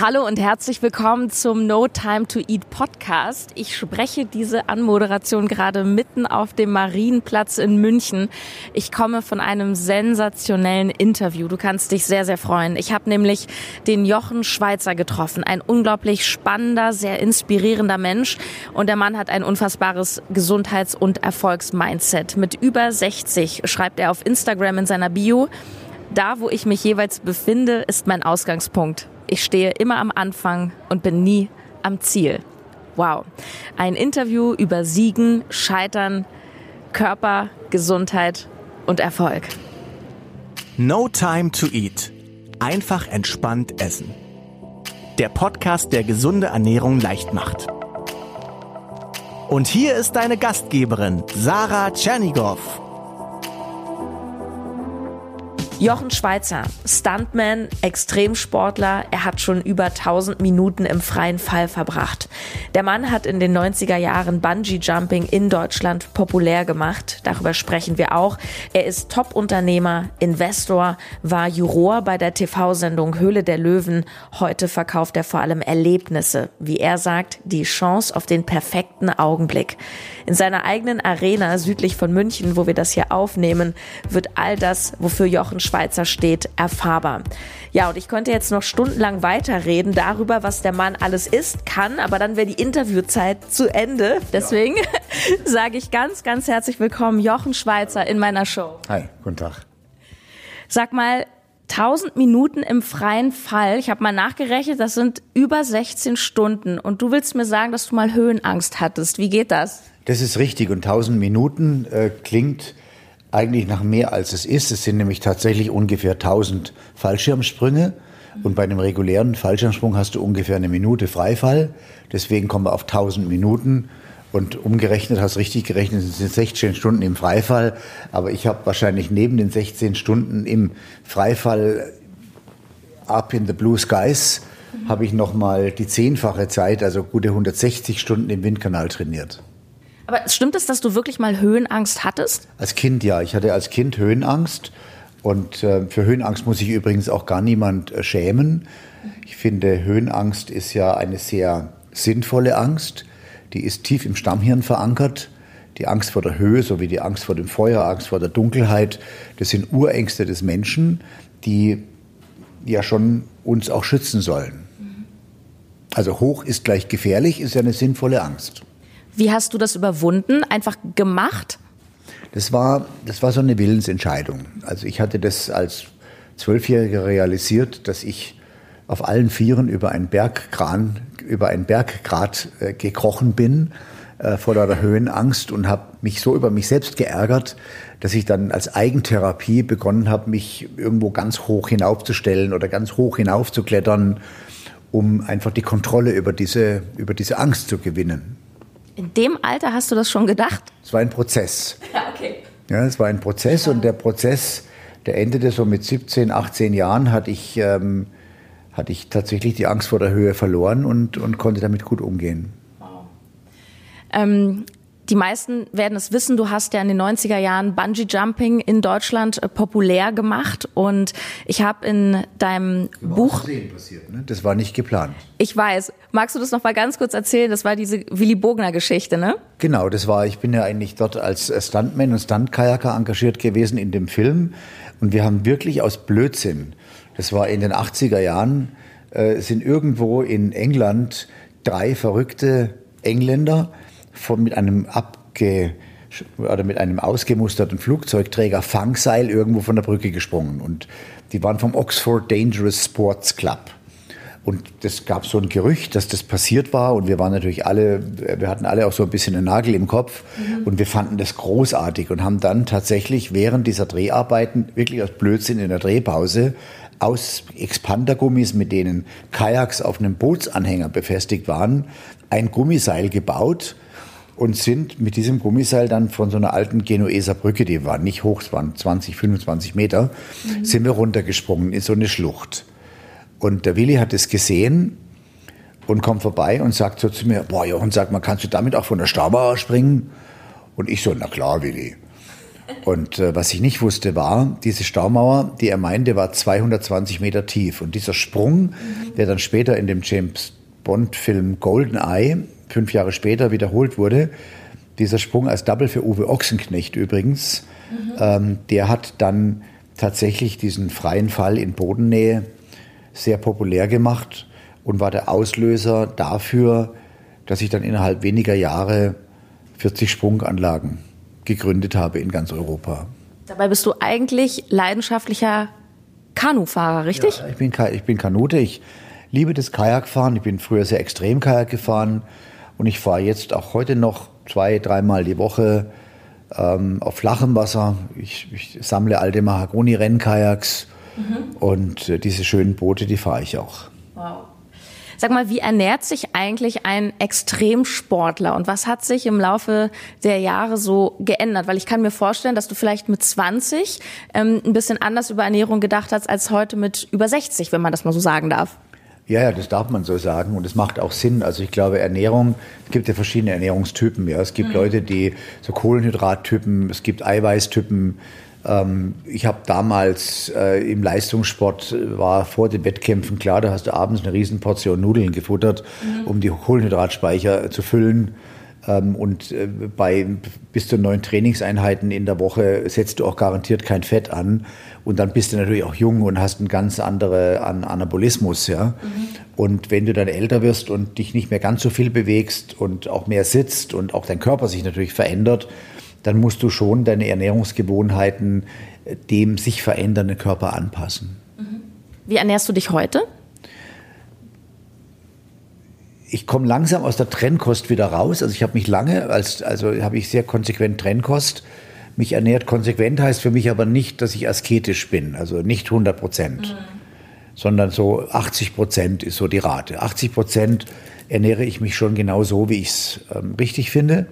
Hallo und herzlich willkommen zum No Time to Eat Podcast. Ich spreche diese Anmoderation gerade mitten auf dem Marienplatz in München. Ich komme von einem sensationellen Interview. Du kannst dich sehr, sehr freuen. Ich habe nämlich den Jochen Schweizer getroffen. Ein unglaublich spannender, sehr inspirierender Mensch. Und der Mann hat ein unfassbares Gesundheits- und Erfolgsmindset. Mit über 60 schreibt er auf Instagram in seiner Bio, da, wo ich mich jeweils befinde, ist mein Ausgangspunkt. Ich stehe immer am Anfang und bin nie am Ziel. Wow. Ein Interview über Siegen, Scheitern, Körper, Gesundheit und Erfolg. No Time to Eat. Einfach entspannt essen. Der Podcast, der gesunde Ernährung leicht macht. Und hier ist deine Gastgeberin, Sarah Tschernigow. Jochen Schweizer, Stuntman, Extremsportler, er hat schon über 1000 Minuten im freien Fall verbracht. Der Mann hat in den 90er Jahren Bungee Jumping in Deutschland populär gemacht. Darüber sprechen wir auch. Er ist Top-Unternehmer, Investor, war Juror bei der TV-Sendung Höhle der Löwen. Heute verkauft er vor allem Erlebnisse. Wie er sagt, die Chance auf den perfekten Augenblick. In seiner eigenen Arena südlich von München, wo wir das hier aufnehmen, wird all das, wofür Jochen Schweizer steht, erfahrbar. Ja, und ich könnte jetzt noch stundenlang weiterreden darüber, was der Mann alles ist, kann, aber dann wäre die Interviewzeit zu Ende. Deswegen ja. sage ich ganz, ganz herzlich willkommen, Jochen Schweizer in meiner Show. Hi, guten Tag. Sag mal, 1000 Minuten im freien Fall. Ich habe mal nachgerechnet, das sind über 16 Stunden. Und du willst mir sagen, dass du mal Höhenangst hattest. Wie geht das? Das ist richtig und 1000 Minuten äh, klingt eigentlich nach mehr als es ist. Es sind nämlich tatsächlich ungefähr 1000 Fallschirmsprünge und bei einem regulären Fallschirmsprung hast du ungefähr eine Minute Freifall. Deswegen kommen wir auf 1000 Minuten und umgerechnet, hast richtig gerechnet, es sind 16 Stunden im Freifall. Aber ich habe wahrscheinlich neben den 16 Stunden im Freifall up in the blue skies habe ich noch mal die zehnfache Zeit, also gute 160 Stunden im Windkanal trainiert. Aber stimmt es, dass du wirklich mal Höhenangst hattest? Als Kind ja. Ich hatte als Kind Höhenangst. Und äh, für Höhenangst muss sich übrigens auch gar niemand äh, schämen. Ich finde, Höhenangst ist ja eine sehr sinnvolle Angst. Die ist tief im Stammhirn verankert. Die Angst vor der Höhe sowie die Angst vor dem Feuer, Angst vor der Dunkelheit, das sind Urängste des Menschen, die ja schon uns auch schützen sollen. Also hoch ist gleich gefährlich, ist ja eine sinnvolle Angst. Wie hast du das überwunden? Einfach gemacht? Das war, das war so eine Willensentscheidung. Also ich hatte das als Zwölfjähriger realisiert, dass ich auf allen Vieren über einen Bergkran, über einen Berggrat äh, gekrochen bin äh, vor lauter Höhenangst und habe mich so über mich selbst geärgert, dass ich dann als Eigentherapie begonnen habe, mich irgendwo ganz hoch hinaufzustellen oder ganz hoch hinaufzuklettern, um einfach die Kontrolle über diese, über diese Angst zu gewinnen. In dem Alter hast du das schon gedacht? Es war ein Prozess. Ja, okay. Ja, es war ein Prozess und der Prozess, der endete so mit 17, 18 Jahren, hatte ich, ähm, hatte ich tatsächlich die Angst vor der Höhe verloren und, und konnte damit gut umgehen. Wow. Ähm, die meisten werden es wissen, du hast ja in den 90er Jahren Bungee Jumping in Deutschland äh, populär gemacht und ich habe in deinem Über Buch passiert, ne? Das war nicht geplant. Ich weiß. Magst du das noch mal ganz kurz erzählen? Das war diese Willy Bogner Geschichte, ne? Genau, das war ich bin ja eigentlich dort als Stuntman und Stuntkajaker engagiert gewesen in dem Film und wir haben wirklich aus Blödsinn, das war in den 80er Jahren, äh, sind irgendwo in England drei verrückte Engländer von, mit einem abge oder mit einem ausgemusterten Flugzeugträger Fangseil irgendwo von der Brücke gesprungen. Und die waren vom Oxford Dangerous Sports Club. Und das gab so ein Gerücht, dass das passiert war. Und wir waren natürlich alle, wir hatten alle auch so ein bisschen einen Nagel im Kopf. Mhm. Und wir fanden das großartig und haben dann tatsächlich während dieser Dreharbeiten, wirklich aus Blödsinn in der Drehpause, aus Expandergummis, mit denen Kajaks auf einem Bootsanhänger befestigt waren, ein Gummiseil gebaut und sind mit diesem Gummiseil dann von so einer alten Genueser Brücke, die war nicht hoch, es waren 20, 25 Meter, mhm. sind wir runtergesprungen in so eine Schlucht. Und der Willi hat es gesehen und kommt vorbei und sagt so zu mir, boah Jochen, sag mal, kannst du damit auch von der Stauber springen? Und ich so, na klar, Willi. Und äh, was ich nicht wusste war, diese Staumauer, die er meinte, war 220 Meter tief. Und dieser Sprung, der dann später in dem James Bond-Film Goldeneye, fünf Jahre später wiederholt wurde, dieser Sprung als Double für Uwe Ochsenknecht übrigens, mhm. ähm, der hat dann tatsächlich diesen freien Fall in Bodennähe sehr populär gemacht und war der Auslöser dafür, dass ich dann innerhalb weniger Jahre 40 Sprunganlagen gegründet habe in ganz Europa. Dabei bist du eigentlich leidenschaftlicher Kanufahrer, richtig? Ja, ich bin, ich bin Kanute, ich liebe das Kajakfahren. Ich bin früher sehr extrem Kajak gefahren und ich fahre jetzt auch heute noch zwei, dreimal die Woche ähm, auf flachem Wasser. Ich, ich sammle alte Mahagoni-Rennkajaks mhm. und äh, diese schönen Boote, die fahre ich auch. Wow. Sag mal, wie ernährt sich eigentlich ein Extremsportler und was hat sich im Laufe der Jahre so geändert? Weil ich kann mir vorstellen, dass du vielleicht mit 20 ähm, ein bisschen anders über Ernährung gedacht hast als heute mit über 60, wenn man das mal so sagen darf. Ja, ja, das darf man so sagen und es macht auch Sinn. Also ich glaube, Ernährung, es gibt ja verschiedene Ernährungstypen. Ja. Es gibt mhm. Leute, die so Kohlenhydrattypen, es gibt Eiweißtypen. Ähm, ich habe damals äh, im Leistungssport, war vor den Wettkämpfen klar, da hast du abends eine Riesenportion Nudeln gefuttert, mhm. um die Kohlenhydratspeicher zu füllen. Ähm, und äh, bei bis zu neun Trainingseinheiten in der Woche setzt du auch garantiert kein Fett an. Und dann bist du natürlich auch jung und hast einen ganz anderen Anabolismus. Ja? Mhm. Und wenn du dann älter wirst und dich nicht mehr ganz so viel bewegst und auch mehr sitzt und auch dein Körper sich natürlich verändert, dann musst du schon deine Ernährungsgewohnheiten äh, dem sich verändernden Körper anpassen. Mhm. Wie ernährst du dich heute? Ich komme langsam aus der Trennkost wieder raus. Also ich habe mich lange, als, also habe ich sehr konsequent Trennkost mich ernährt. Konsequent heißt für mich aber nicht, dass ich asketisch bin, also nicht 100 Prozent, mhm. sondern so 80 Prozent ist so die Rate. 80 Prozent ernähre ich mich schon genau so, wie ich es ähm, richtig finde.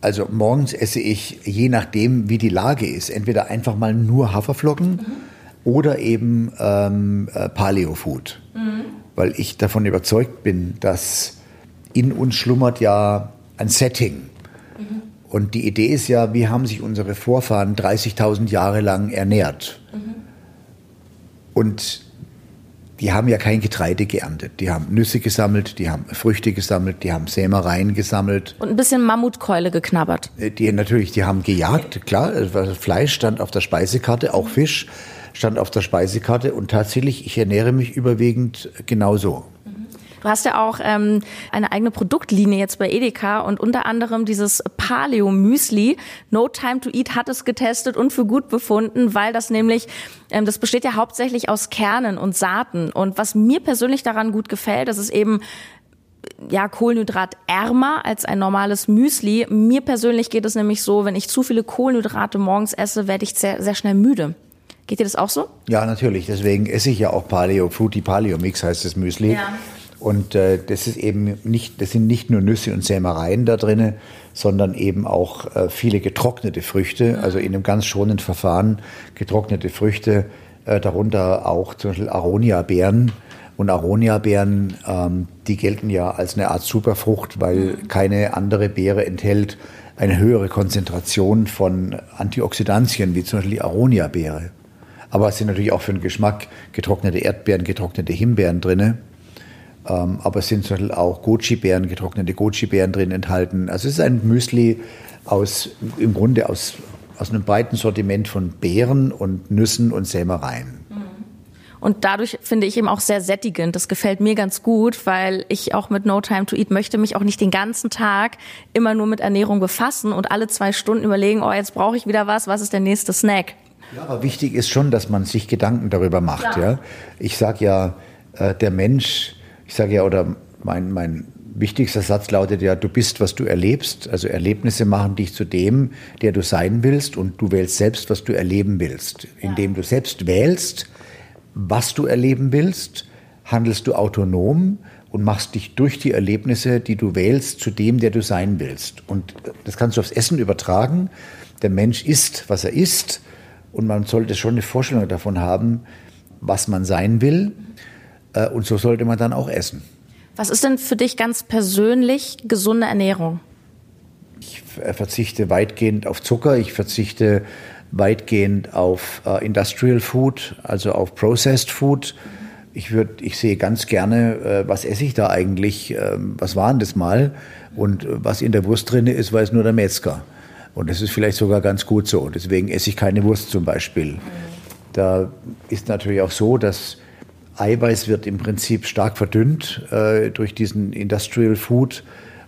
Also morgens esse ich, je nachdem, wie die Lage ist, entweder einfach mal nur Haferflocken mhm. Oder eben ähm, äh, Paleo-Food. Mhm weil ich davon überzeugt bin, dass in uns schlummert ja ein Setting. Mhm. Und die Idee ist ja, wie haben sich unsere Vorfahren 30.000 Jahre lang ernährt? Mhm. Und die haben ja kein Getreide geerntet. Die haben Nüsse gesammelt, die haben Früchte gesammelt, die haben Sämereien gesammelt. Und ein bisschen Mammutkeule geknabbert. Äh, die natürlich, die haben gejagt, klar. Fleisch stand auf der Speisekarte, auch Fisch stand auf der Speisekarte und tatsächlich, ich ernähre mich überwiegend genauso. Du hast ja auch ähm, eine eigene Produktlinie jetzt bei Edeka und unter anderem dieses Paleo Müsli. No Time to Eat hat es getestet und für gut befunden, weil das nämlich, ähm, das besteht ja hauptsächlich aus Kernen und Saaten. Und was mir persönlich daran gut gefällt, das ist eben ja, kohlenhydratärmer als ein normales Müsli. Mir persönlich geht es nämlich so, wenn ich zu viele Kohlenhydrate morgens esse, werde ich sehr, sehr schnell müde. Geht dir das auch so? Ja, natürlich. Deswegen esse ich ja auch Paleo, Fruity Paleo Mix heißt das Müsli. Ja. Und äh, das ist eben nicht, das sind nicht nur Nüsse und Sämereien da drin, sondern eben auch äh, viele getrocknete Früchte, also in einem ganz schonenden Verfahren getrocknete Früchte, äh, darunter auch zum Beispiel Aronia-Beeren. Und Aronia-Beeren, ähm, die gelten ja als eine Art Superfrucht, weil keine andere Beere enthält eine höhere Konzentration von Antioxidantien, wie zum Beispiel die Aronia-Beere. Aber es sind natürlich auch für den Geschmack getrocknete Erdbeeren, getrocknete Himbeeren drin. Ähm, aber es sind zum Beispiel auch Goji-Beeren, getrocknete Goji-Beeren drin enthalten. Also es ist ein Müsli aus, im Grunde aus, aus einem breiten Sortiment von Beeren und Nüssen und Sämereien. Und dadurch finde ich eben auch sehr sättigend. Das gefällt mir ganz gut, weil ich auch mit No Time to Eat möchte mich auch nicht den ganzen Tag immer nur mit Ernährung befassen und alle zwei Stunden überlegen, oh, jetzt brauche ich wieder was, was ist der nächste Snack? Ja, aber wichtig ist schon, dass man sich Gedanken darüber macht. Ja. ja? Ich sage ja, äh, der Mensch, ich sage ja, oder mein, mein wichtigster Satz lautet ja, du bist, was du erlebst. Also Erlebnisse machen dich zu dem, der du sein willst und du wählst selbst, was du erleben willst. Indem du selbst wählst, was du erleben willst, handelst du autonom und machst dich durch die Erlebnisse, die du wählst, zu dem, der du sein willst. Und das kannst du aufs Essen übertragen. Der Mensch ist, was er ist und man sollte schon eine Vorstellung davon haben, was man sein will. Äh, und so sollte man dann auch essen. Was ist denn für dich ganz persönlich gesunde Ernährung? ich verzichte weitgehend auf Zucker, ich verzichte weitgehend auf äh, Industrial Food, also auf Processed Food. Ich, würd, ich sehe ganz gerne, äh, was esse ich da eigentlich, äh, was war denn das mal und was in der Wurst drin ist, weiß nur der Metzger. Und das ist vielleicht sogar ganz gut so. Deswegen esse ich keine Wurst zum Beispiel. Da ist natürlich auch so, dass Eiweiß wird im Prinzip stark verdünnt äh, durch diesen Industrial Food.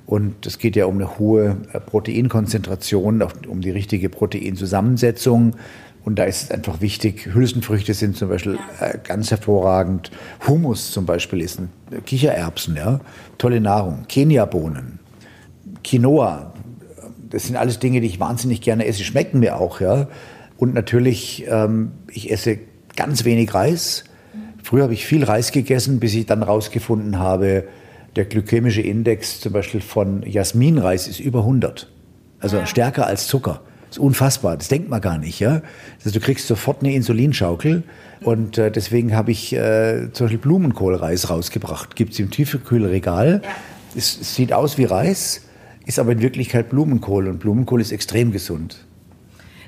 Und es geht ja um eine hohe äh, Proteinkonzentration, um die richtige Proteinzusammensetzung. Und da ist es einfach wichtig, Hülsenfrüchte sind zum Beispiel äh, ganz hervorragend. Hummus zum Beispiel ist ein Kichererbsen, ja, tolle Nahrung. Keniabohnen, Quinoa, das sind alles Dinge, die ich wahnsinnig gerne esse, schmecken mir auch, ja. Und natürlich, ähm, ich esse ganz wenig Reis. Früher habe ich viel Reis gegessen, bis ich dann rausgefunden habe, der glykämische Index zum Beispiel von Jasminreis ist über 100. Also ja. stärker als Zucker. Das ist unfassbar. Das denkt man gar nicht. Ja? Also du kriegst sofort eine Insulinschaukel. Und äh, deswegen habe ich äh, zum Beispiel Blumenkohlreis rausgebracht. Gibt es im Tiefkühlregal. Ja. Es, es sieht aus wie Reis, ist aber in Wirklichkeit Blumenkohl. Und Blumenkohl ist extrem gesund.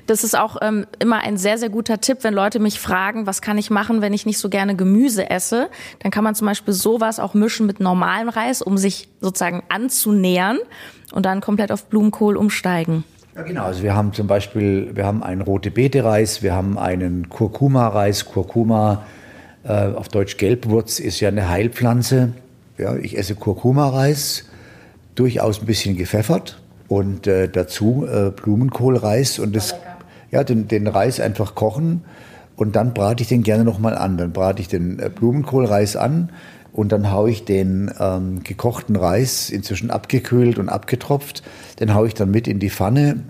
Das ist auch ähm, immer ein sehr, sehr guter Tipp, wenn Leute mich fragen, was kann ich machen, wenn ich nicht so gerne Gemüse esse. Dann kann man zum Beispiel sowas auch mischen mit normalem Reis, um sich sozusagen anzunähern und dann komplett auf Blumenkohl umsteigen. Ja, genau. Also wir haben zum Beispiel, wir haben einen rote Beete Reis, wir haben einen Kurkuma Reis. Kurkuma, äh, auf Deutsch Gelbwurz, ist ja eine Heilpflanze. Ja, ich esse Kurkuma Reis, durchaus ein bisschen gepfeffert und äh, dazu äh, Blumenkohlreis und das ja, den, den Reis einfach kochen und dann brate ich den gerne nochmal an. Dann brate ich den äh, Blumenkohlreis an und dann haue ich den ähm, gekochten Reis, inzwischen abgekühlt und abgetropft, den haue ich dann mit in die Pfanne.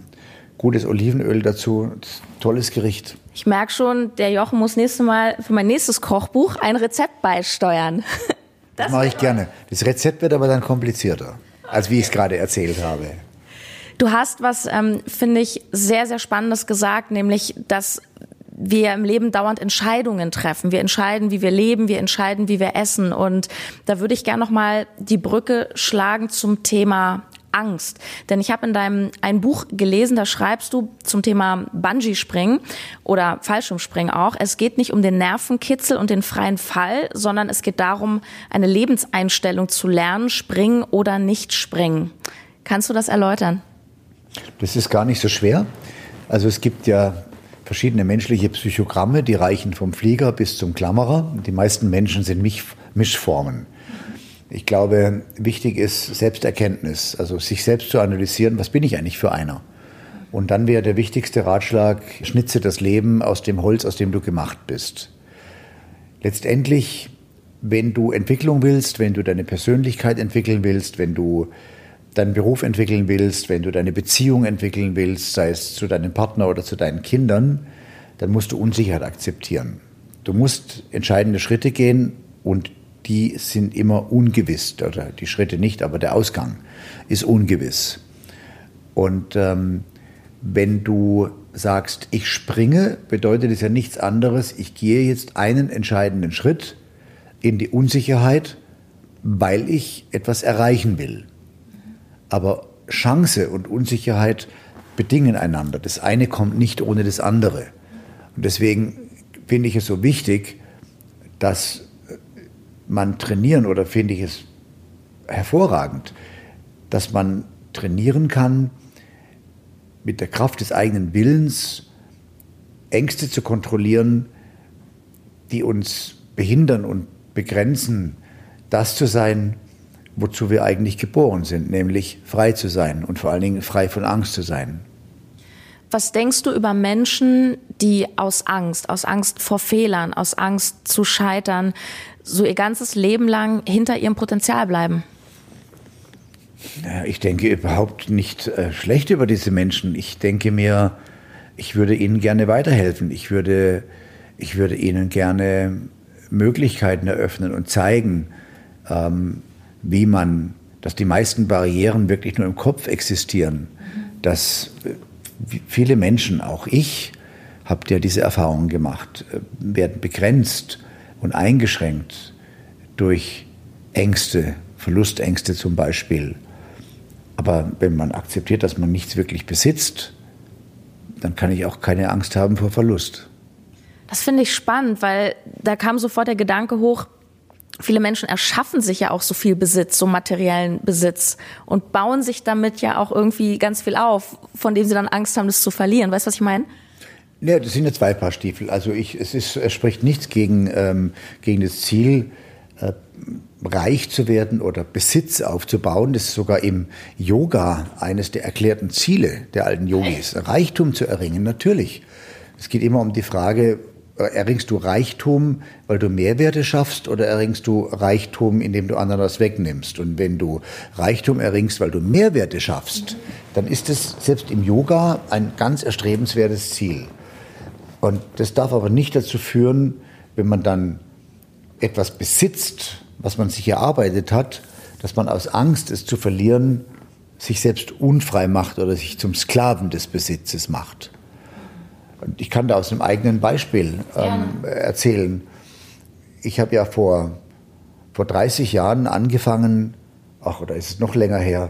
Gutes Olivenöl dazu, tolles Gericht. Ich merke schon, der Jochen muss nächstes Mal für mein nächstes Kochbuch ein Rezept beisteuern. Das, das mache ich gerne. Das Rezept wird aber dann komplizierter, als wie ich es gerade erzählt habe. Du hast was, ähm, finde ich, sehr, sehr Spannendes gesagt, nämlich, dass wir im Leben dauernd Entscheidungen treffen. Wir entscheiden, wie wir leben, wir entscheiden, wie wir essen. Und da würde ich gerne noch mal die Brücke schlagen zum Thema Angst. Denn ich habe in deinem ein Buch gelesen, da schreibst du zum Thema Bungee-Springen oder Fallschirmspringen auch. Es geht nicht um den Nervenkitzel und den freien Fall, sondern es geht darum, eine Lebenseinstellung zu lernen, springen oder nicht springen. Kannst du das erläutern? Das ist gar nicht so schwer. Also es gibt ja verschiedene menschliche Psychogramme, die reichen vom Flieger bis zum Klammerer. Die meisten Menschen sind Mischformen. Ich glaube, wichtig ist Selbsterkenntnis, also sich selbst zu analysieren, was bin ich eigentlich für einer? Und dann wäre der wichtigste Ratschlag, schnitze das Leben aus dem Holz, aus dem du gemacht bist. Letztendlich, wenn du Entwicklung willst, wenn du deine Persönlichkeit entwickeln willst, wenn du deinen Beruf entwickeln willst, wenn du deine Beziehung entwickeln willst, sei es zu deinem Partner oder zu deinen Kindern, dann musst du Unsicherheit akzeptieren. Du musst entscheidende Schritte gehen und die sind immer ungewiss, oder die Schritte nicht, aber der Ausgang ist ungewiss. Und ähm, wenn du sagst, ich springe, bedeutet es ja nichts anderes, ich gehe jetzt einen entscheidenden Schritt in die Unsicherheit, weil ich etwas erreichen will. Aber Chance und Unsicherheit bedingen einander. Das eine kommt nicht ohne das andere. Und deswegen finde ich es so wichtig, dass man trainieren oder finde ich es hervorragend, dass man trainieren kann, mit der Kraft des eigenen Willens Ängste zu kontrollieren, die uns behindern und begrenzen, das zu sein, wozu wir eigentlich geboren sind, nämlich frei zu sein und vor allen Dingen frei von Angst zu sein. Was denkst du über Menschen, die aus Angst, aus Angst vor Fehlern, aus Angst zu scheitern, so ihr ganzes Leben lang hinter ihrem Potenzial bleiben? Ich denke überhaupt nicht äh, schlecht über diese Menschen. Ich denke mir, ich würde ihnen gerne weiterhelfen. Ich würde, ich würde ihnen gerne Möglichkeiten eröffnen und zeigen, ähm, wie man, dass die meisten Barrieren wirklich nur im Kopf existieren, dass äh, viele Menschen, auch ich, habt ja diese Erfahrungen gemacht, äh, werden begrenzt und eingeschränkt durch Ängste, Verlustängste zum Beispiel. Aber wenn man akzeptiert, dass man nichts wirklich besitzt, dann kann ich auch keine Angst haben vor Verlust. Das finde ich spannend, weil da kam sofort der Gedanke hoch, viele Menschen erschaffen sich ja auch so viel Besitz, so materiellen Besitz und bauen sich damit ja auch irgendwie ganz viel auf, von dem sie dann Angst haben, das zu verlieren. Weißt du, was ich meine? Ja, das sind ja zwei Paar Stiefel. Also ich, es, ist, es spricht nichts gegen, ähm, gegen das Ziel, äh, reich zu werden oder Besitz aufzubauen. Das ist sogar im Yoga eines der erklärten Ziele der alten Yogis. Reichtum zu erringen, natürlich. Es geht immer um die Frage, erringst du Reichtum, weil du Mehrwerte schaffst oder erringst du Reichtum, indem du anderen was wegnimmst? Und wenn du Reichtum erringst, weil du Mehrwerte schaffst, dann ist es selbst im Yoga ein ganz erstrebenswertes Ziel. Und das darf aber nicht dazu führen, wenn man dann etwas besitzt, was man sich erarbeitet hat, dass man aus Angst, es zu verlieren, sich selbst unfrei macht oder sich zum Sklaven des Besitzes macht. Und ich kann da aus einem eigenen Beispiel ähm, erzählen. Ich habe ja vor, vor 30 Jahren angefangen, ach, oder ist es noch länger her,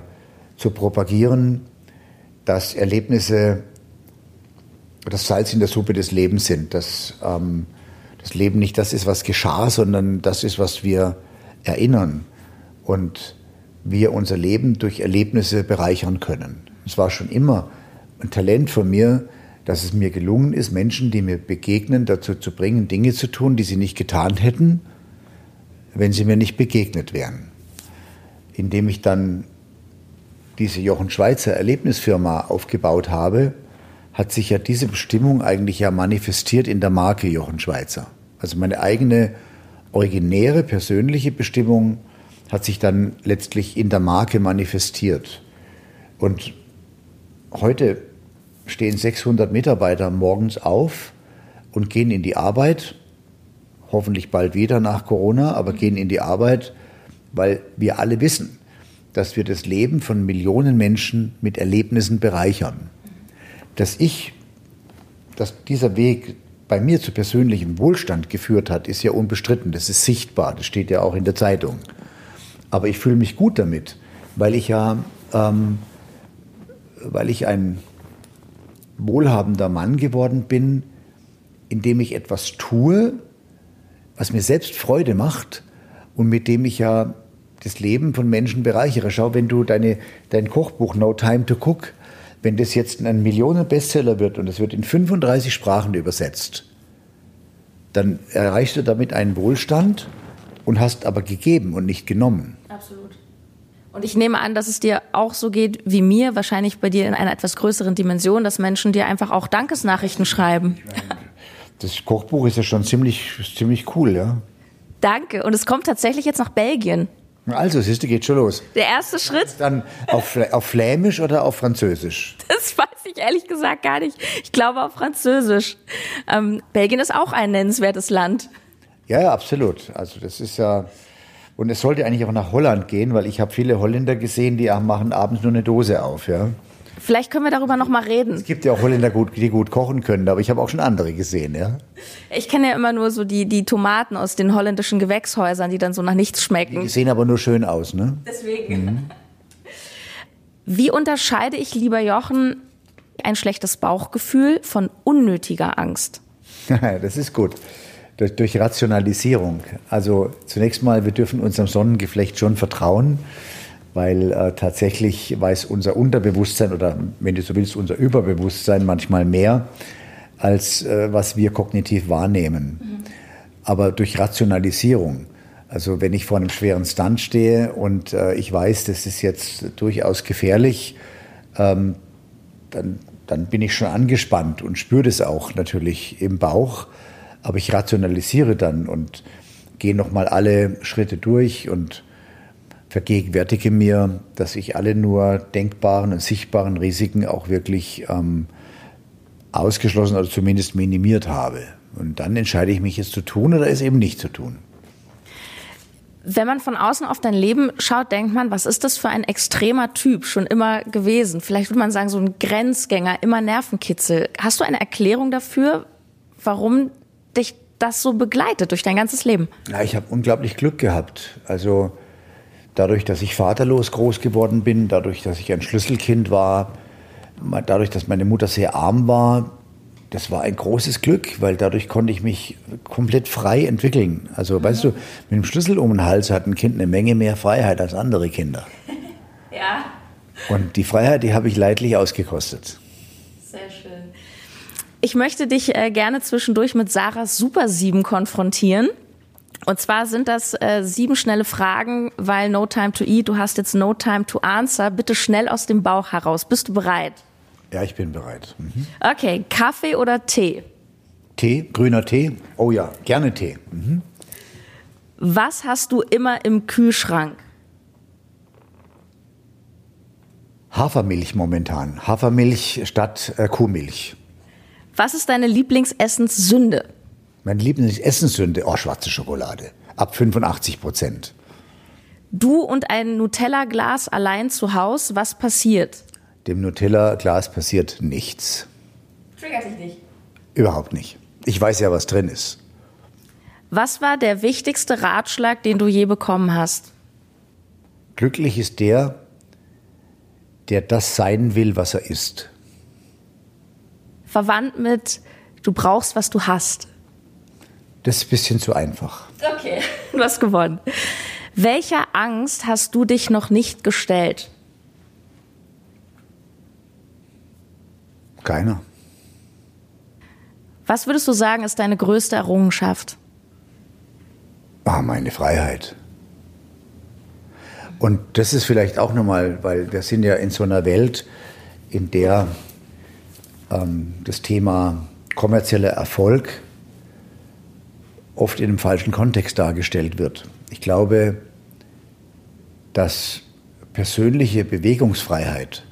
zu propagieren, dass Erlebnisse das Salz in der Suppe des Lebens sind, dass ähm, das Leben nicht das ist, was geschah, sondern das ist, was wir erinnern und wir unser Leben durch Erlebnisse bereichern können. Es war schon immer ein Talent von mir, dass es mir gelungen ist, Menschen, die mir begegnen, dazu zu bringen, Dinge zu tun, die sie nicht getan hätten, wenn sie mir nicht begegnet wären. Indem ich dann diese Jochen Schweizer Erlebnisfirma aufgebaut habe, hat sich ja diese Bestimmung eigentlich ja manifestiert in der Marke Jochen Schweizer. Also meine eigene originäre persönliche Bestimmung hat sich dann letztlich in der Marke manifestiert. Und heute stehen 600 Mitarbeiter morgens auf und gehen in die Arbeit, hoffentlich bald wieder nach Corona, aber gehen in die Arbeit, weil wir alle wissen, dass wir das Leben von Millionen Menschen mit Erlebnissen bereichern. Dass ich, dass dieser Weg bei mir zu persönlichem Wohlstand geführt hat, ist ja unbestritten. Das ist sichtbar. Das steht ja auch in der Zeitung. Aber ich fühle mich gut damit, weil ich ja, ähm, weil ich ein wohlhabender Mann geworden bin, indem ich etwas tue, was mir selbst Freude macht und mit dem ich ja das Leben von Menschen bereichere. Schau, wenn du deine, dein Kochbuch No Time to Cook wenn das jetzt ein Millionen-Bestseller wird und es wird in 35 Sprachen übersetzt, dann erreichst du damit einen Wohlstand und hast aber gegeben und nicht genommen. Und ich nehme an, dass es dir auch so geht wie mir, wahrscheinlich bei dir in einer etwas größeren Dimension, dass Menschen dir einfach auch Dankesnachrichten schreiben. Das Kochbuch ist ja schon ziemlich, ziemlich cool, ja. Danke. Und es kommt tatsächlich jetzt nach Belgien. Also, siehst du, geht schon los. Der erste Schritt. Dann auf, auf Flämisch oder auf Französisch? Das weiß ich ehrlich gesagt gar nicht. Ich glaube auf Französisch. Ähm, Belgien ist auch ein nennenswertes Land. Ja, ja, absolut. Also das ist ja. Und es sollte eigentlich auch nach Holland gehen, weil ich habe viele Holländer gesehen, die machen abends nur eine Dose auf, ja. Vielleicht können wir darüber noch mal reden. Es gibt ja auch Holländer, die gut kochen können, aber ich habe auch schon andere gesehen, ja. Ich kenne ja immer nur so die, die Tomaten aus den holländischen Gewächshäusern, die dann so nach nichts schmecken. Die sehen aber nur schön aus, ne? Deswegen. Mhm. Wie unterscheide ich, lieber Jochen, ein schlechtes Bauchgefühl von unnötiger Angst? das ist gut. Durch, durch Rationalisierung. Also zunächst mal, wir dürfen unserem Sonnengeflecht schon vertrauen weil äh, tatsächlich weiß unser Unterbewusstsein oder wenn du so willst, unser Überbewusstsein manchmal mehr, als äh, was wir kognitiv wahrnehmen. Mhm. Aber durch Rationalisierung. Also wenn ich vor einem schweren Stunt stehe und äh, ich weiß, das ist jetzt durchaus gefährlich, ähm, dann, dann bin ich schon angespannt und spüre das auch natürlich im Bauch. Aber ich rationalisiere dann und gehe nochmal alle Schritte durch und vergegenwärtige mir, dass ich alle nur denkbaren und sichtbaren Risiken auch wirklich ähm, ausgeschlossen oder zumindest minimiert habe. Und dann entscheide ich mich, es zu tun oder es eben nicht zu tun. Wenn man von außen auf dein Leben schaut, denkt man, was ist das für ein extremer Typ schon immer gewesen? Vielleicht würde man sagen, so ein Grenzgänger, immer Nervenkitzel. Hast du eine Erklärung dafür, warum dich das so begleitet durch dein ganzes Leben? Ja, ich habe unglaublich Glück gehabt. Also dadurch, dass ich vaterlos groß geworden bin, dadurch, dass ich ein Schlüsselkind war, dadurch, dass meine Mutter sehr arm war, das war ein großes Glück, weil dadurch konnte ich mich komplett frei entwickeln. Also, mhm. weißt du, mit dem Schlüssel um den Hals hat ein Kind eine Menge mehr Freiheit als andere Kinder. ja. Und die Freiheit, die habe ich leidlich ausgekostet. Ich möchte dich äh, gerne zwischendurch mit Sarahs Super 7 konfrontieren. Und zwar sind das äh, sieben schnelle Fragen, weil No Time to Eat, du hast jetzt No Time to Answer. Bitte schnell aus dem Bauch heraus. Bist du bereit? Ja, ich bin bereit. Mhm. Okay, Kaffee oder Tee? Tee, grüner Tee. Oh ja, gerne Tee. Mhm. Was hast du immer im Kühlschrank? Hafermilch momentan. Hafermilch statt äh, Kuhmilch. Was ist deine Lieblingsessenssünde? Meine Lieblingsessenssünde? Oh, schwarze Schokolade. Ab 85 Prozent. Du und ein Nutella-Glas allein zu Hause, was passiert? Dem Nutella-Glas passiert nichts. Triggert dich nicht? Überhaupt nicht. Ich weiß ja, was drin ist. Was war der wichtigste Ratschlag, den du je bekommen hast? Glücklich ist der, der das sein will, was er ist. Verwandt mit, du brauchst, was du hast. Das ist ein bisschen zu einfach. Okay, du hast gewonnen. Welcher Angst hast du dich noch nicht gestellt? Keiner. Was würdest du sagen, ist deine größte Errungenschaft? Ah, meine Freiheit. Und das ist vielleicht auch nochmal, weil wir sind ja in so einer Welt, in der ähm, das Thema kommerzieller Erfolg oft in einem falschen Kontext dargestellt wird. Ich glaube, dass persönliche Bewegungsfreiheit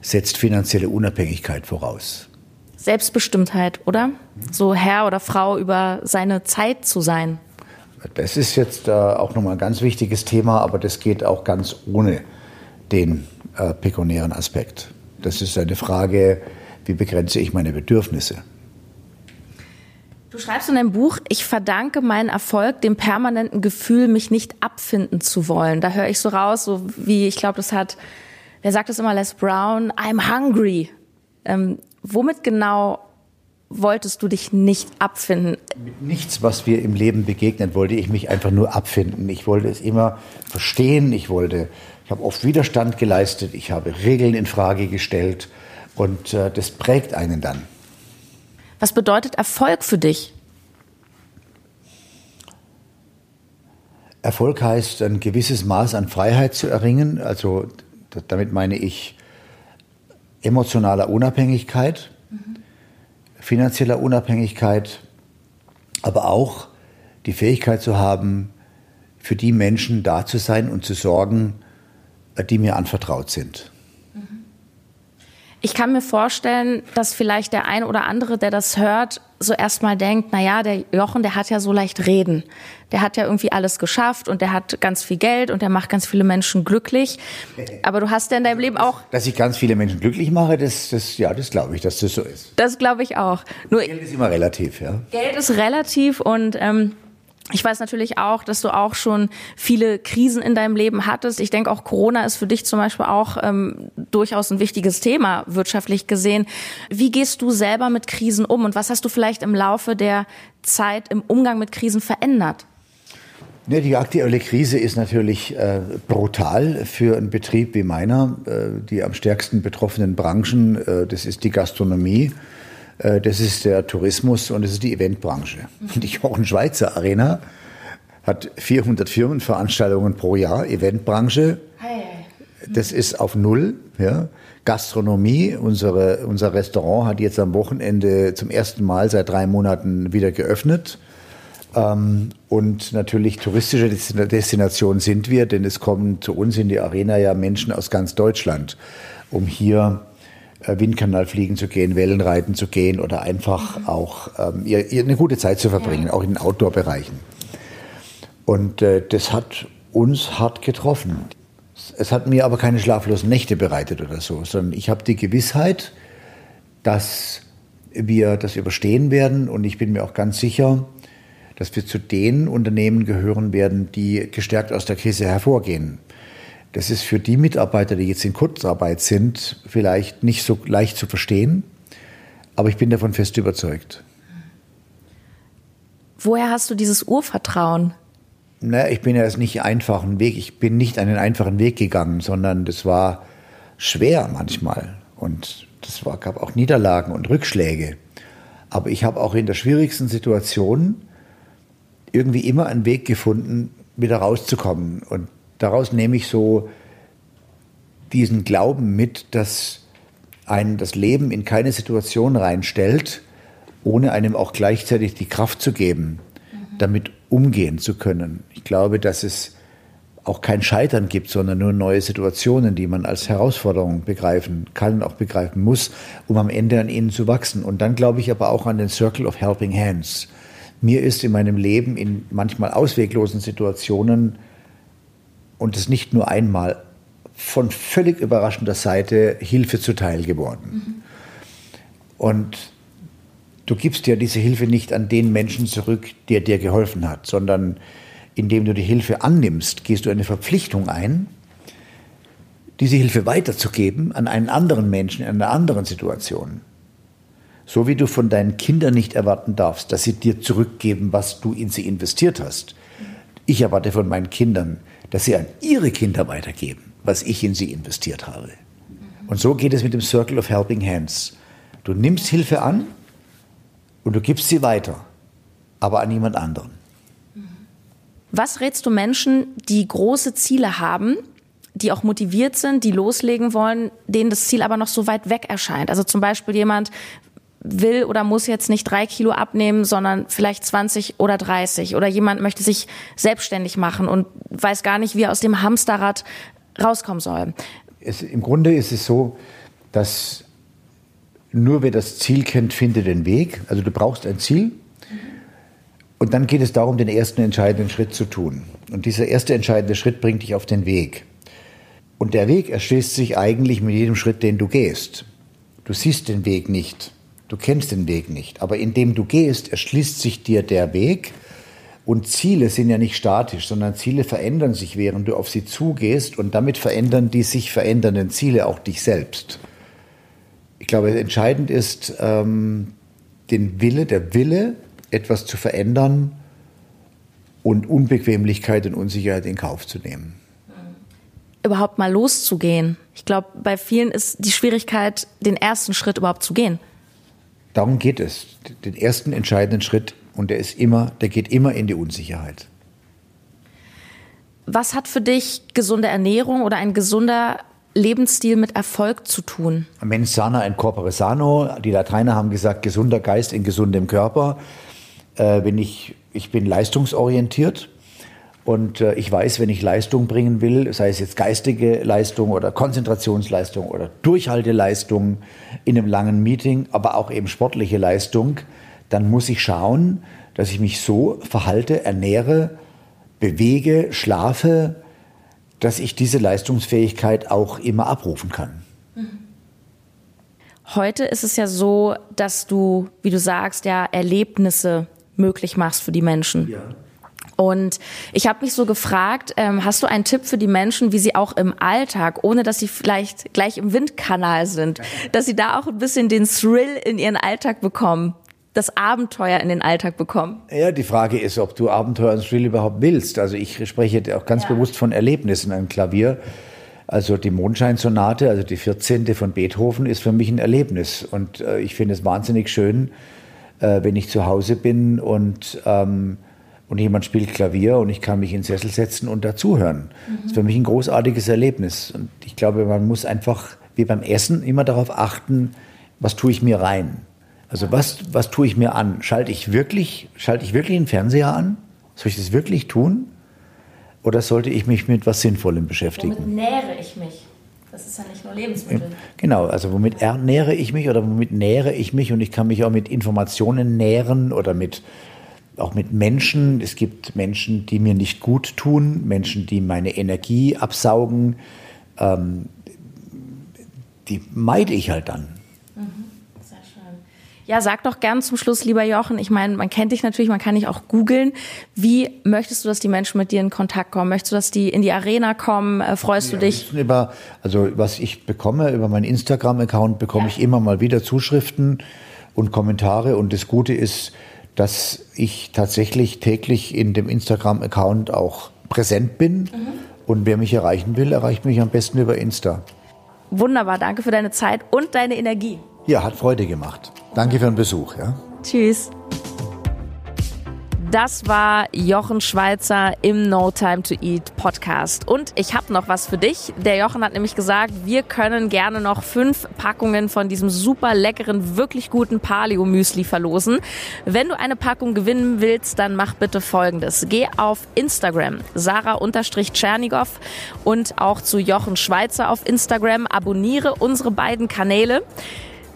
setzt finanzielle Unabhängigkeit voraus. Selbstbestimmtheit, oder? So Herr oder Frau über seine Zeit zu sein. Das ist jetzt äh, auch nochmal ein ganz wichtiges Thema, aber das geht auch ganz ohne den äh, pekunären Aspekt. Das ist eine Frage, wie begrenze ich meine Bedürfnisse? Du schreibst in deinem Buch, ich verdanke meinen Erfolg dem permanenten Gefühl, mich nicht abfinden zu wollen. Da höre ich so raus, so wie, ich glaube, das hat wer sagt es immer, Les Brown, I'm hungry. Ähm, womit genau wolltest du dich nicht abfinden? Mit nichts, was mir im Leben begegnet, wollte ich mich einfach nur abfinden. Ich wollte es immer verstehen. Ich wollte, ich habe oft Widerstand geleistet. Ich habe Regeln in Frage gestellt und äh, das prägt einen dann. Was bedeutet Erfolg für dich? Erfolg heißt, ein gewisses Maß an Freiheit zu erringen, also damit meine ich emotionaler Unabhängigkeit, mhm. finanzieller Unabhängigkeit, aber auch die Fähigkeit zu haben, für die Menschen da zu sein und zu sorgen, die mir anvertraut sind. Ich kann mir vorstellen, dass vielleicht der ein oder andere, der das hört, so erstmal denkt, na ja, der Jochen, der hat ja so leicht reden. Der hat ja irgendwie alles geschafft und der hat ganz viel Geld und der macht ganz viele Menschen glücklich. Aber du hast ja in deinem Leben auch. Dass ich ganz viele Menschen glücklich mache, das, das ja, das glaube ich, dass das so ist. Das glaube ich auch. Nur Geld ist immer relativ, ja. Geld ist relativ und ähm, ich weiß natürlich auch, dass du auch schon viele Krisen in deinem Leben hattest. Ich denke auch Corona ist für dich zum Beispiel auch ähm, durchaus ein wichtiges Thema wirtschaftlich gesehen. Wie gehst du selber mit Krisen um und was hast du vielleicht im Laufe der Zeit im Umgang mit Krisen verändert? Ja, die aktuelle Krise ist natürlich äh, brutal für einen Betrieb wie meiner. Äh, die am stärksten betroffenen Branchen, äh, das ist die Gastronomie das ist der Tourismus und das ist die Eventbranche. Die Jochen Schweizer Arena hat 400 Firmenveranstaltungen pro Jahr, Eventbranche. Das ist auf Null. Ja. Gastronomie, unsere, unser Restaurant hat jetzt am Wochenende zum ersten Mal seit drei Monaten wieder geöffnet. Ähm, und natürlich touristische Destination sind wir, denn es kommen zu uns in die Arena ja Menschen aus ganz Deutschland, um hier äh, Windkanal fliegen zu gehen, Wellenreiten zu gehen oder einfach auch ähm, ihr, ihr eine gute Zeit zu verbringen, ja. auch in Outdoor-Bereichen. Und äh, das hat uns hart getroffen. Es hat mir aber keine schlaflosen Nächte bereitet oder so, sondern ich habe die Gewissheit, dass wir das überstehen werden und ich bin mir auch ganz sicher, dass wir zu den Unternehmen gehören werden, die gestärkt aus der Krise hervorgehen. Das ist für die Mitarbeiter, die jetzt in Kurzarbeit sind, vielleicht nicht so leicht zu verstehen, aber ich bin davon fest überzeugt. Woher hast du dieses Urvertrauen? Na, ich bin ja jetzt nicht einfachen Weg, ich bin nicht einen einfachen Weg gegangen, sondern das war schwer manchmal und das war, gab auch Niederlagen und Rückschläge. Aber ich habe auch in der schwierigsten Situation irgendwie immer einen Weg gefunden, wieder rauszukommen. Und daraus nehme ich so diesen Glauben mit, dass einen das Leben in keine Situation reinstellt, ohne einem auch gleichzeitig die Kraft zu geben, damit umgehen zu können. Ich glaube, dass es auch kein Scheitern gibt, sondern nur neue Situationen, die man als Herausforderung begreifen kann und auch begreifen muss, um am Ende an ihnen zu wachsen. Und dann glaube ich aber auch an den Circle of Helping Hands. Mir ist in meinem Leben in manchmal ausweglosen Situationen und es nicht nur einmal von völlig überraschender Seite Hilfe zuteil geworden. Mhm. Und du gibst ja diese Hilfe nicht an den Menschen zurück, der dir geholfen hat, sondern indem du die Hilfe annimmst, gehst du eine Verpflichtung ein, diese Hilfe weiterzugeben an einen anderen Menschen in einer anderen Situation. So wie du von deinen Kindern nicht erwarten darfst, dass sie dir zurückgeben, was du in sie investiert hast. Ich erwarte von meinen Kindern, dass sie an ihre Kinder weitergeben, was ich in sie investiert habe. Und so geht es mit dem Circle of Helping Hands. Du nimmst Hilfe an und du gibst sie weiter, aber an jemand anderen. Was rätst du Menschen, die große Ziele haben, die auch motiviert sind, die loslegen wollen, denen das Ziel aber noch so weit weg erscheint? Also zum Beispiel jemand will oder muss jetzt nicht drei Kilo abnehmen, sondern vielleicht 20 oder 30. Oder jemand möchte sich selbstständig machen und weiß gar nicht, wie er aus dem Hamsterrad rauskommen soll. Es, Im Grunde ist es so, dass nur wer das Ziel kennt, findet den Weg. Also du brauchst ein Ziel und dann geht es darum, den ersten entscheidenden Schritt zu tun. Und dieser erste entscheidende Schritt bringt dich auf den Weg. Und der Weg erschließt sich eigentlich mit jedem Schritt, den du gehst. Du siehst den Weg nicht, du kennst den Weg nicht, aber indem du gehst, erschließt sich dir der Weg. Und Ziele sind ja nicht statisch, sondern Ziele verändern sich, während du auf sie zugehst und damit verändern die sich verändernden Ziele auch dich selbst. Ich glaube, entscheidend ist ähm, den Wille, der Wille, etwas zu verändern und Unbequemlichkeit und Unsicherheit in Kauf zu nehmen. Überhaupt mal loszugehen. Ich glaube, bei vielen ist die Schwierigkeit, den ersten Schritt überhaupt zu gehen. Darum geht es. Den ersten entscheidenden Schritt und der ist immer, der geht immer in die Unsicherheit. Was hat für dich gesunde Ernährung oder ein gesunder Lebensstil mit Erfolg zu tun? Mens sana in corpore sano. Die Lateiner haben gesagt, gesunder Geist in gesundem Körper äh, bin ich, ich bin leistungsorientiert. Und äh, ich weiß, wenn ich Leistung bringen will, sei es jetzt geistige Leistung oder Konzentrationsleistung oder Durchhalteleistung in einem langen Meeting, aber auch eben sportliche Leistung, dann muss ich schauen, dass ich mich so verhalte, ernähre, bewege, schlafe, dass ich diese Leistungsfähigkeit auch immer abrufen kann. Heute ist es ja so, dass du, wie du sagst, ja Erlebnisse möglich machst für die Menschen. Ja. Und ich habe mich so gefragt, ähm, hast du einen Tipp für die Menschen, wie sie auch im Alltag, ohne dass sie vielleicht gleich im Windkanal sind, dass sie da auch ein bisschen den Thrill in ihren Alltag bekommen, das Abenteuer in den Alltag bekommen? Ja, die Frage ist, ob du Abenteuer und Thrill überhaupt willst. Also ich spreche auch ganz ja. bewusst von Erlebnissen am Klavier. Also die Mondscheinsonate, also die 14. von Beethoven, ist für mich ein Erlebnis. Und äh, ich finde es wahnsinnig schön, äh, wenn ich zu Hause bin und, ähm, und jemand spielt Klavier und ich kann mich in den Sessel setzen und dazuhören. Mhm. Das ist für mich ein großartiges Erlebnis. Und ich glaube, man muss einfach, wie beim Essen, immer darauf achten, was tue ich mir rein. Also was, was tue ich mir an? Schalte ich wirklich, schalte ich wirklich den Fernseher an? Soll ich das wirklich tun? Oder sollte ich mich mit was Sinnvollem beschäftigen? Womit nähere ich mich? Das ist ja nicht nur Lebensmittel. Genau, also womit ernähre ich mich oder womit nähere ich mich und ich kann mich auch mit Informationen nähren oder mit auch mit Menschen. Es gibt Menschen, die mir nicht gut tun, Menschen, die meine Energie absaugen. Ähm, die meide ich halt dann. Mhm, sehr schön. Ja, sag doch gern zum Schluss, lieber Jochen. Ich meine, man kennt dich natürlich, man kann dich auch googeln. Wie möchtest du, dass die Menschen mit dir in Kontakt kommen? Möchtest du, dass die in die Arena kommen? Äh, freust ja, du dich? Über, also was ich bekomme, über meinen Instagram-Account bekomme ja. ich immer mal wieder Zuschriften und Kommentare. Und das Gute ist, dass ich tatsächlich täglich in dem Instagram-Account auch präsent bin. Mhm. Und wer mich erreichen will, erreicht mich am besten über Insta. Wunderbar, danke für deine Zeit und deine Energie. Ja, hat Freude gemacht. Danke für den Besuch. Ja. Tschüss. Das war Jochen Schweizer im No Time to Eat Podcast. Und ich habe noch was für dich. Der Jochen hat nämlich gesagt, wir können gerne noch fünf Packungen von diesem super leckeren, wirklich guten Paleo Müsli verlosen. Wenn du eine Packung gewinnen willst, dann mach bitte folgendes. Geh auf Instagram, Sarah-Tschernigow und auch zu Jochen Schweizer auf Instagram. Abonniere unsere beiden Kanäle.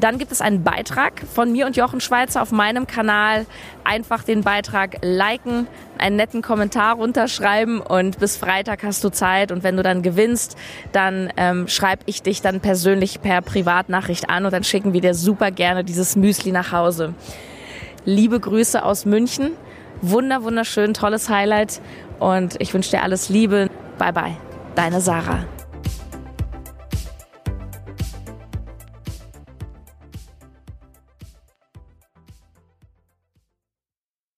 Dann gibt es einen Beitrag von mir und Jochen Schweizer auf meinem Kanal. Einfach den Beitrag liken, einen netten Kommentar runterschreiben und bis Freitag hast du Zeit. Und wenn du dann gewinnst, dann ähm, schreibe ich dich dann persönlich per Privatnachricht an und dann schicken wir dir super gerne dieses Müsli nach Hause. Liebe Grüße aus München. Wunder, wunderschön, tolles Highlight und ich wünsche dir alles Liebe. Bye bye. Deine Sarah.